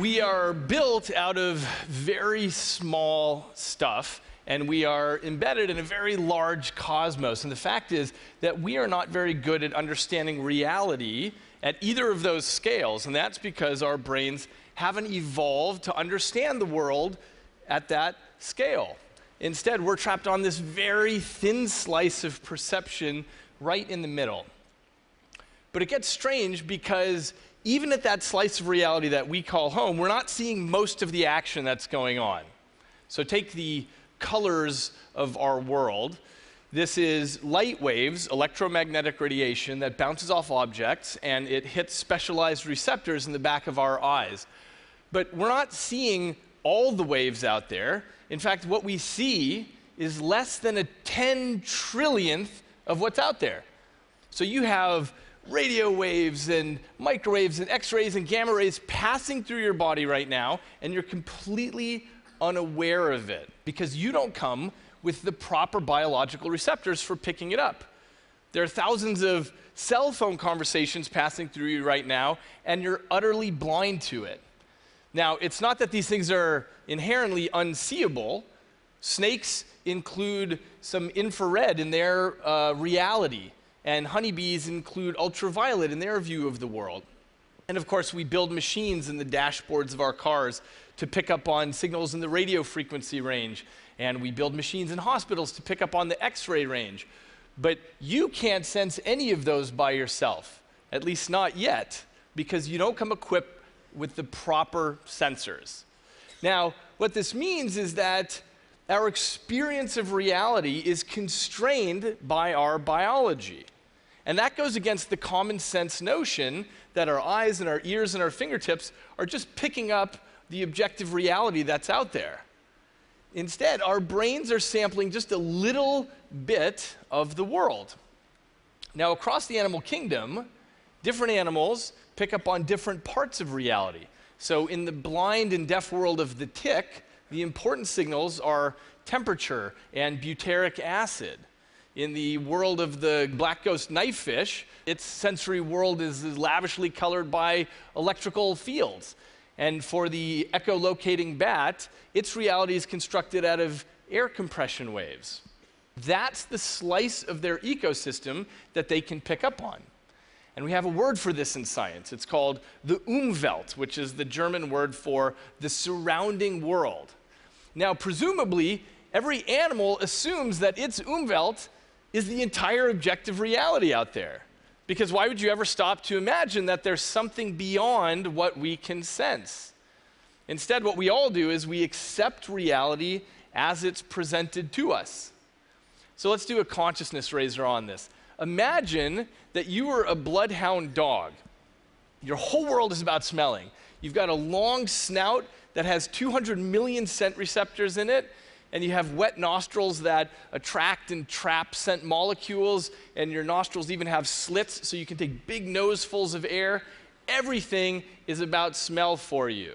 we are built out of very small stuff and we are embedded in a very large cosmos. And the fact is that we are not very good at understanding reality at either of those scales. And that's because our brains haven't evolved to understand the world at that scale. Instead, we're trapped on this very thin slice of perception right in the middle. But it gets strange because even at that slice of reality that we call home, we're not seeing most of the action that's going on. So take the colors of our world. This is light waves, electromagnetic radiation that bounces off objects and it hits specialized receptors in the back of our eyes. But we're not seeing all the waves out there. In fact, what we see is less than a 10 trillionth of what's out there. So you have radio waves and microwaves and x rays and gamma rays passing through your body right now, and you're completely unaware of it because you don't come with the proper biological receptors for picking it up. There are thousands of cell phone conversations passing through you right now, and you're utterly blind to it. Now, it's not that these things are inherently unseeable. Snakes include some infrared in their uh, reality and honeybees include ultraviolet in their view of the world. And of course, we build machines in the dashboards of our cars to pick up on signals in the radio frequency range. And we build machines in hospitals to pick up on the X ray range. But you can't sense any of those by yourself, at least not yet, because you don't come equipped with the proper sensors. Now, what this means is that our experience of reality is constrained by our biology. And that goes against the common sense notion that our eyes and our ears and our fingertips are just picking up the objective reality that's out there. Instead, our brains are sampling just a little bit of the world. Now, across the animal kingdom, different animals pick up on different parts of reality. So, in the blind and deaf world of the tick, the important signals are temperature and butyric acid. In the world of the black ghost knifefish, its sensory world is lavishly colored by electrical fields. And for the echolocating bat, its reality is constructed out of air compression waves. That's the slice of their ecosystem that they can pick up on. And we have a word for this in science. It's called the Umwelt, which is the German word for the surrounding world. Now, presumably, every animal assumes that its Umwelt is the entire objective reality out there. Because why would you ever stop to imagine that there's something beyond what we can sense? Instead, what we all do is we accept reality as it's presented to us. So let's do a consciousness raiser on this. Imagine that you were a bloodhound dog. Your whole world is about smelling. You've got a long snout that has 200 million scent receptors in it, and you have wet nostrils that attract and trap scent molecules, and your nostrils even have slits so you can take big nosefuls of air. Everything is about smell for you.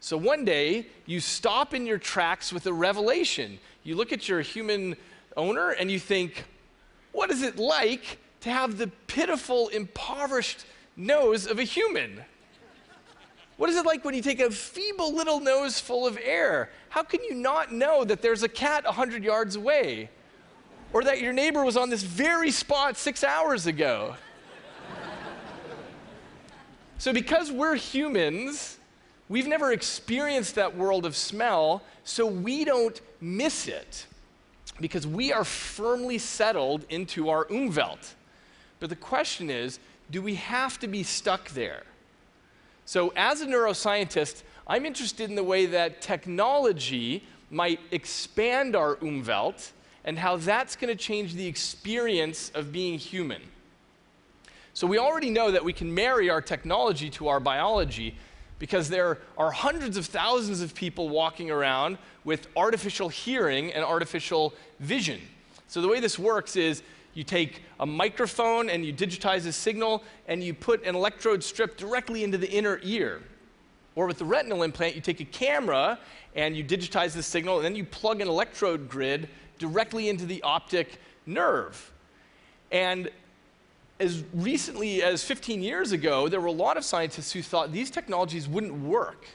So one day, you stop in your tracks with a revelation. You look at your human owner and you think, what is it like to have the pitiful, impoverished nose of a human? What is it like when you take a feeble little nose full of air? How can you not know that there's a cat 100 yards away? Or that your neighbor was on this very spot six hours ago? so, because we're humans, we've never experienced that world of smell, so we don't miss it because we are firmly settled into our umwelt. But the question is do we have to be stuck there? So, as a neuroscientist, I'm interested in the way that technology might expand our Umwelt and how that's going to change the experience of being human. So, we already know that we can marry our technology to our biology because there are hundreds of thousands of people walking around with artificial hearing and artificial vision. So, the way this works is you take a microphone and you digitize a signal and you put an electrode strip directly into the inner ear. Or with the retinal implant, you take a camera and you digitize the signal and then you plug an electrode grid directly into the optic nerve. And as recently as 15 years ago, there were a lot of scientists who thought these technologies wouldn't work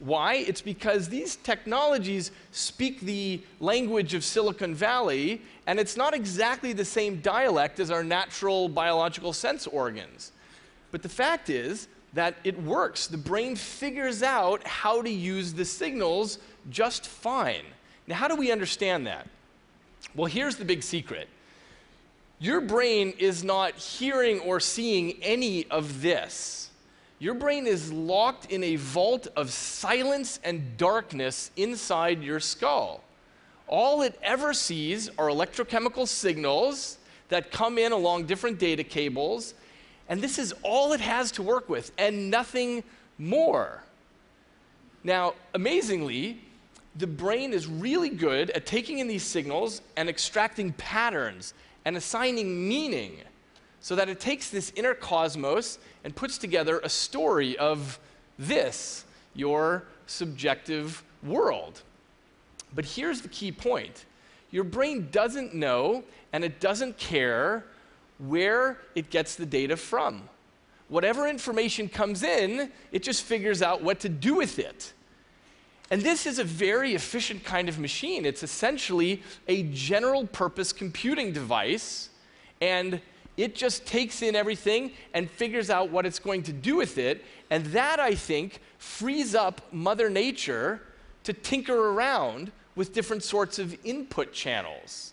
Why? It's because these technologies speak the language of Silicon Valley, and it's not exactly the same dialect as our natural biological sense organs. But the fact is that it works. The brain figures out how to use the signals just fine. Now, how do we understand that? Well, here's the big secret your brain is not hearing or seeing any of this. Your brain is locked in a vault of silence and darkness inside your skull. All it ever sees are electrochemical signals that come in along different data cables, and this is all it has to work with, and nothing more. Now, amazingly, the brain is really good at taking in these signals and extracting patterns and assigning meaning so that it takes this inner cosmos and puts together a story of this, your subjective world. But here's the key point your brain doesn't know and it doesn't care where it gets the data from. Whatever information comes in, it just figures out what to do with it. And this is a very efficient kind of machine. It's essentially a general purpose computing device, and it just takes in everything and figures out what it's going to do with it. And that, I think, frees up Mother Nature to tinker around with different sorts of input channels.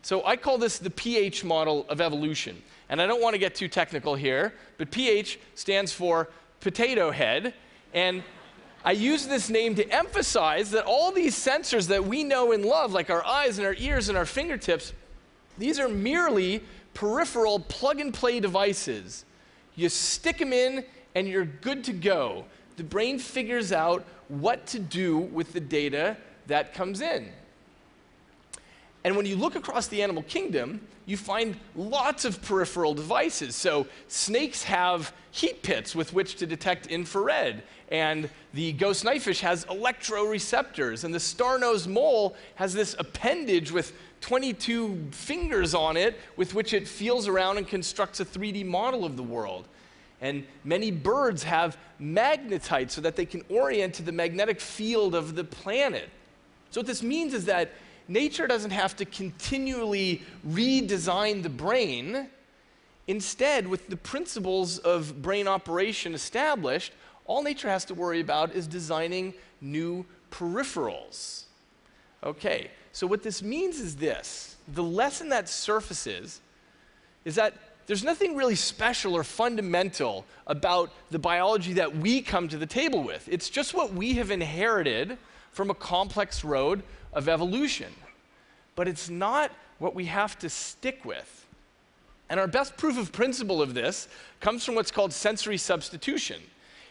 So I call this the PH model of evolution. And I don't want to get too technical here, but PH stands for potato head. And I use this name to emphasize that all these sensors that we know and love, like our eyes and our ears and our fingertips, these are merely peripheral plug and play devices. You stick them in and you're good to go. The brain figures out what to do with the data that comes in. And when you look across the animal kingdom, you find lots of peripheral devices. So snakes have heat pits with which to detect infrared, and the ghost knifefish has electroreceptors, and the star-nosed mole has this appendage with 22 fingers on it with which it feels around and constructs a 3D model of the world. And many birds have magnetite so that they can orient to the magnetic field of the planet. So what this means is that nature doesn't have to continually redesign the brain. Instead, with the principles of brain operation established, all nature has to worry about is designing new peripherals. Okay, so what this means is this the lesson that surfaces is that there's nothing really special or fundamental about the biology that we come to the table with. It's just what we have inherited from a complex road of evolution. But it's not what we have to stick with. And our best proof of principle of this comes from what's called sensory substitution.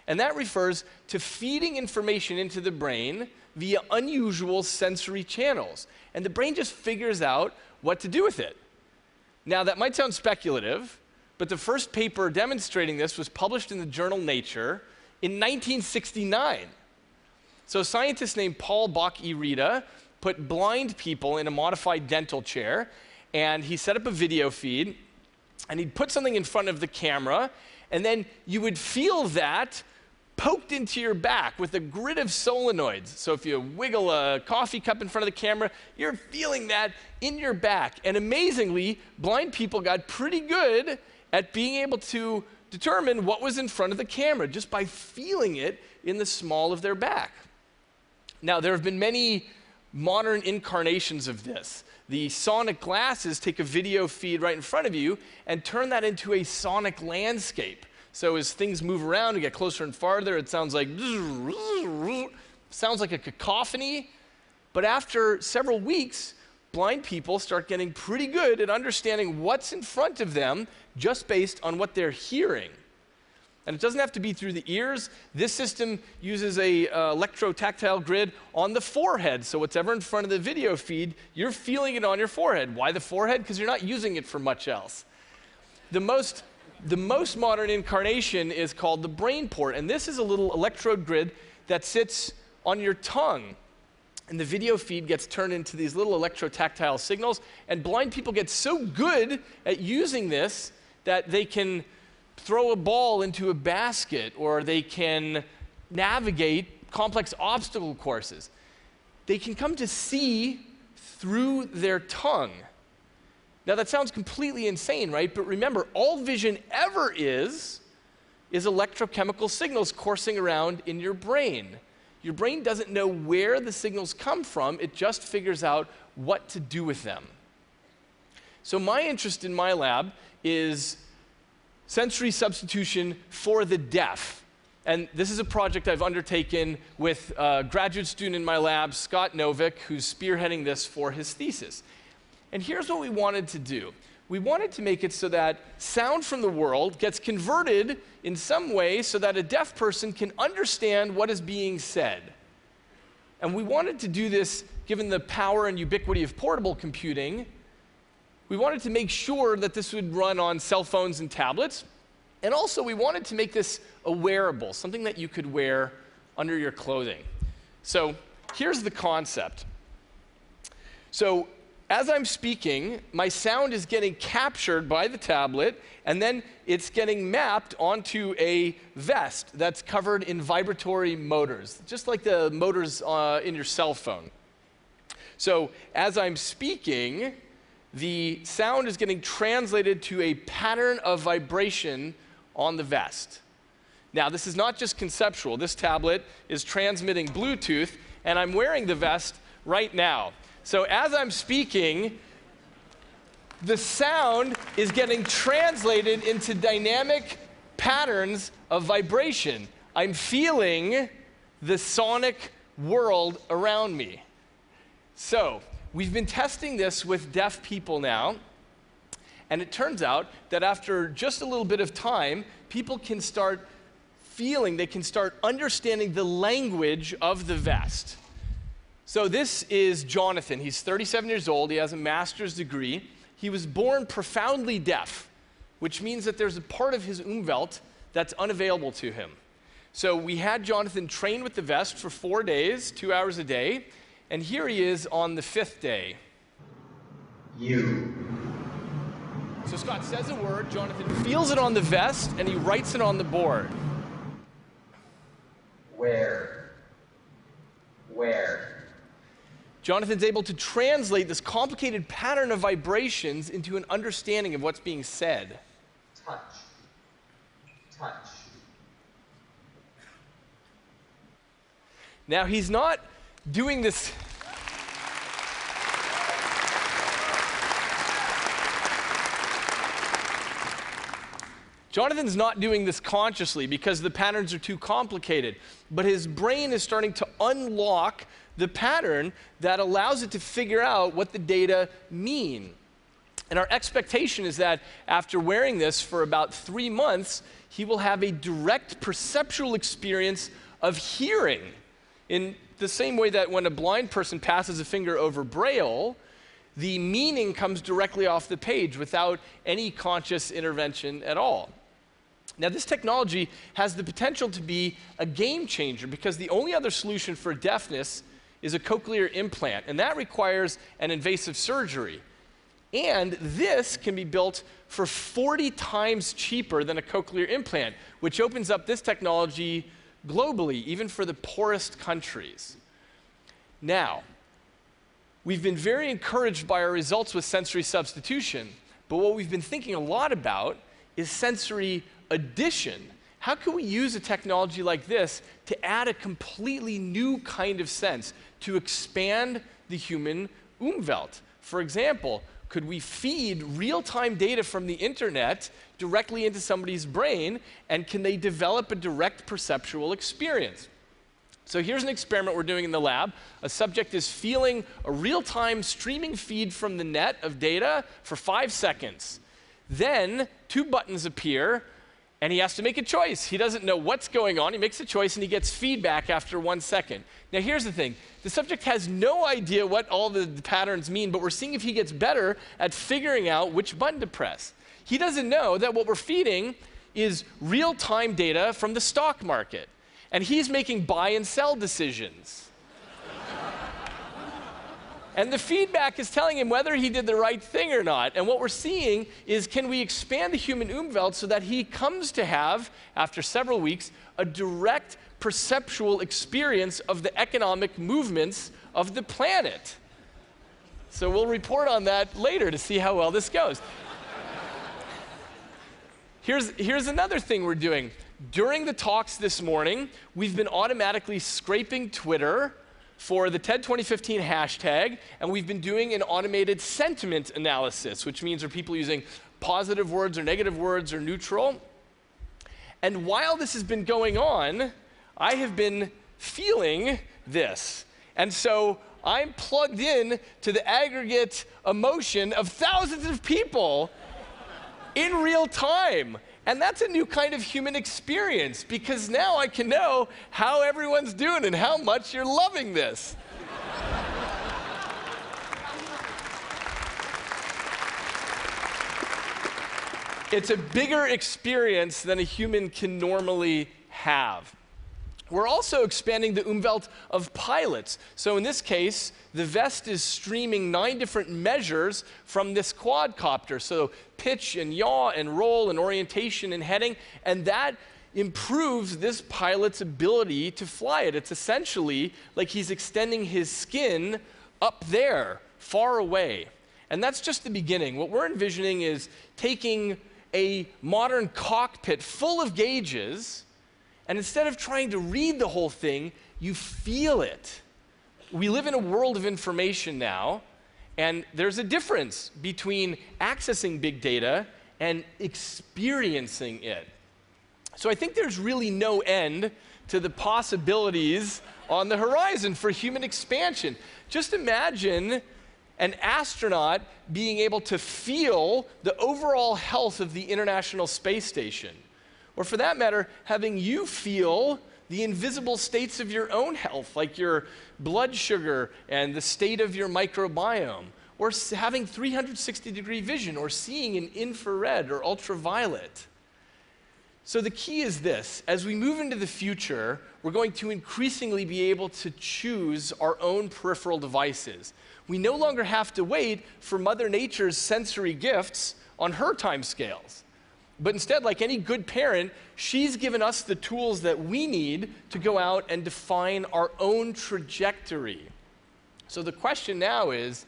And that refers to feeding information into the brain via unusual sensory channels. And the brain just figures out what to do with it. Now, that might sound speculative, but the first paper demonstrating this was published in the journal Nature in 1969. So, a scientist named Paul Bach-y-Rita put blind people in a modified dental chair, and he set up a video feed, and he'd put something in front of the camera, and then you would feel that poked into your back with a grid of solenoids. So if you wiggle a coffee cup in front of the camera, you're feeling that in your back. And amazingly, blind people got pretty good at being able to determine what was in front of the camera just by feeling it in the small of their back. Now, there have been many modern incarnations of this. The sonic glasses take a video feed right in front of you and turn that into a sonic landscape. So as things move around and get closer and farther, it sounds like sounds like a cacophony. But after several weeks, blind people start getting pretty good at understanding what's in front of them just based on what they're hearing. And it doesn't have to be through the ears. This system uses a uh, electrotactile grid on the forehead. So whatever in front of the video feed, you're feeling it on your forehead. Why the forehead? Because you're not using it for much else. The most, the most modern incarnation is called the BrainPort. And this is a little electrode grid that sits on your tongue. And the video feed gets turned into these little electrotactile signals. And blind people get so good at using this that they can throw a ball into a basket or they can navigate complex obstacle courses. They can come to see through their tongue. Now, that sounds completely insane, right? But remember, all vision ever is is electrochemical signals coursing around in your brain. Your brain doesn't know where the signals come from, it just figures out what to do with them. So, my interest in my lab is sensory substitution for the deaf. And this is a project I've undertaken with a graduate student in my lab, Scott Novich, who's spearheading this for his thesis. And here's what we wanted to do we wanted to make it so that sound from the world gets converted in some way so that a deaf person can understand what is being said. And we wanted to do this given the power and ubiquity of portable computing. We wanted to make sure that this would run on cell phones and tablets, and also, we wanted to make this a wearable, something that you could wear under your clothing. So, here's the concept. So, as I'm speaking, my sound is getting captured by the tablet, and then it's getting mapped onto a vest that's covered in vibratory motors, just like the motors uh, in your cell phone. So, as I'm speaking, the sound is getting translated to a pattern of vibration on the vest. Now, this is not just conceptual. This tablet is transmitting Bluetooth, and I'm wearing the vest right now. So, as I'm speaking, the sound is getting translated into dynamic patterns of vibration. I'm feeling the sonic world around me. So, we've been testing this with deaf people now, and it turns out that after just a little bit of time, people can start feeling, they can start understanding the language of the vest. So, this is Jonathan. He's 37 years old, he has a master's degree. He was born profoundly deaf, which means that there's a part of his umwelt that's unavailable to him. So, we had Jonathan train with the vest for four days, two hours a day, and here he is on the fifth day. You. So Scott says a word, Jonathan feels it on the vest, and he writes it on the board. Where? Where? Jonathan's able to translate this complicated pattern of vibrations into an understanding of what's being said. Touch. Touch. Now, he's not doing this Jonathan's not doing this consciously because the patterns are too complicated, but his brain is starting to unlock the pattern that allows it to figure out what the data mean. And our expectation is that after wearing this for about three months, he will have a direct perceptual experience of hearing. In the same way that when a blind person passes a finger over braille, the meaning comes directly off the page without any conscious intervention at all. Now, this technology has the potential to be a game changer because the only other solution for deafness is a cochlear implant, and that requires an invasive surgery. And this can be built for 40 times cheaper than a cochlear implant, which opens up this technology globally, even for the poorest countries. Now, we've been very encouraged by our results with sensory substitution, but what we've been thinking a lot about is sensory addition. How can we use a technology like this to add a completely new kind of sense, to expand the human umwelt? For example, could we feed real time data from the internet directly into somebody's brain, and can they develop a direct perceptual experience? So here's an experiment we're doing in the lab. A subject is feeling a real time streaming feed from the net of data for five seconds. Then two buttons appear and he has to make a choice. He doesn't know what's going on. He makes a choice and he gets feedback after one second. Now, here's the thing the subject has no idea what all the, the patterns mean, but we're seeing if he gets better at figuring out which button to press. He doesn't know that what we're feeding is real time data from the stock market, and he's making buy and sell decisions. And the feedback is telling him whether he did the right thing or not. And what we're seeing is can we expand the human umwelt so that he comes to have, after several weeks, a direct perceptual experience of the economic movements of the planet? So we'll report on that later to see how well this goes. here's, here's another thing we're doing. During the talks this morning, we've been automatically scraping Twitter for the TED 2015 hashtag, and we've been doing an automated sentiment analysis, which means are people using positive words or negative words or neutral. And while this has been going on, I have been feeling this. And so I'm plugged in to the aggregate emotion of thousands of people in real time. And that's a new kind of human experience because now I can know how everyone's doing and how much you're loving this. it's a bigger experience than a human can normally have. We're also expanding the umwelt of pilots. So in this case, the vest is streaming nine different measures from this quadcopter. So pitch and yaw and roll and orientation and heading, and that improves this pilot's ability to fly it. It's essentially like he's extending his skin up there, far away. And that's just the beginning. What we're envisioning is taking a modern cockpit full of gauges and instead of trying to read the whole thing, you feel it. We live in a world of information now, and there's a difference between accessing big data and experiencing it. So I think there's really no end to the possibilities on the horizon for human expansion. Just imagine an astronaut being able to feel the overall health of the International Space Station or for that matter, having you feel the invisible states of your own health, like your blood sugar and the state of your microbiome, or having 360 degree vision, or seeing in infrared or ultraviolet. So the key is this as we move into the future, we're going to increasingly be able to choose our own peripheral devices. We no longer have to wait for Mother Nature's sensory gifts on her time scales. But instead, like any good parent, she's given us the tools that we need to go out and define our own trajectory. So the question now is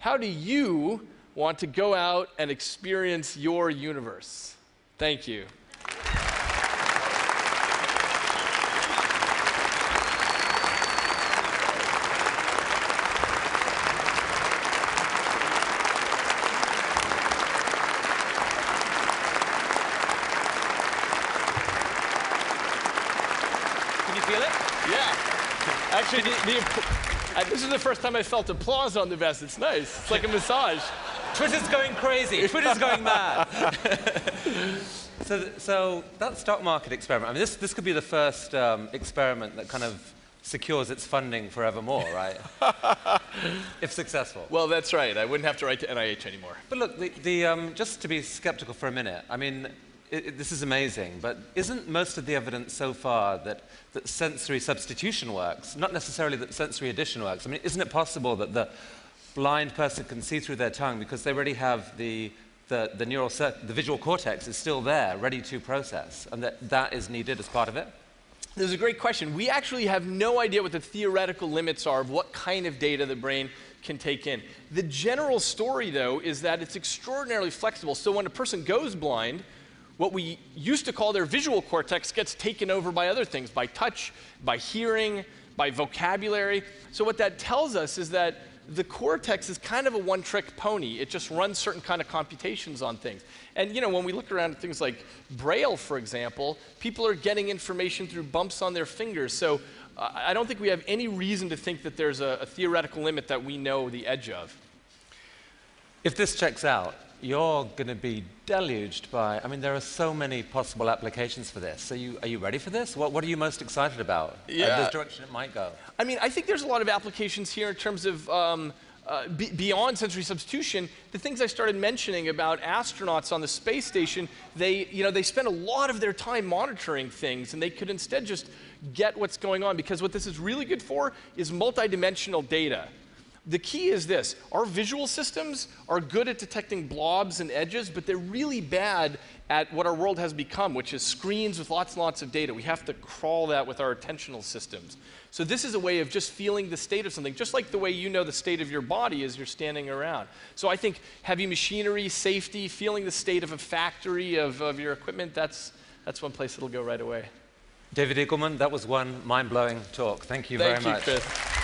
how do you want to go out and experience your universe? Thank you. Actually, the, the, this is the first time I felt applause on the vest. It's nice. It's like a massage. Twitter's going crazy. Twitter's going mad. so, so that stock market experiment, I mean, this, this could be the first um, experiment that kind of secures its funding forevermore, right? if successful. Well, that's right. I wouldn't have to write to NIH anymore. But look, the, the, um, just to be skeptical for a minute, I mean, it, it, this is amazing, but isn't most of the evidence so far that, that sensory substitution works, not necessarily that sensory addition works? I mean, isn't it possible that the blind person can see through their tongue because they already have the, the, the neural, the visual cortex is still there, ready to process, and that that is needed as part of it? This is a great question. We actually have no idea what the theoretical limits are of what kind of data the brain can take in. The general story, though, is that it's extraordinarily flexible. So when a person goes blind, what we used to call their visual cortex gets taken over by other things, by touch, by hearing, by vocabulary. So what that tells us is that the cortex is kind of a one-trick pony. It just runs certain kind of computations on things. And you know, when we look around at things like Braille, for example, people are getting information through bumps on their fingers. So uh, I don't think we have any reason to think that there's a, a theoretical limit that we know the edge of. If this checks out, you're going to be deluged by, I mean, there are so many possible applications for this. So, you, are you ready for this? What, what are you most excited about? Uh, yeah. Uh, the direction it might go? I mean, I think there's a lot of applications here in terms of um, uh, beyond sensory substitution, the things I started mentioning about astronauts on the space station, they, you know, they spend a lot of their time monitoring things, and they could instead just get what's going on because what this is really good for is multidimensional data. The key is this our visual systems are good at detecting blobs and edges, but they're really bad at what our world has become, which is screens with lots and lots of data. We have to crawl that with our attentional systems. So, this is a way of just feeling the state of something, just like the way you know the state of your body as you're standing around. So, I think heavy machinery, safety, feeling the state of a factory, of, of your equipment, that's, that's one place it'll go right away. David Eagleman, that was one mind blowing talk. Thank you Thank very you, much. Chris.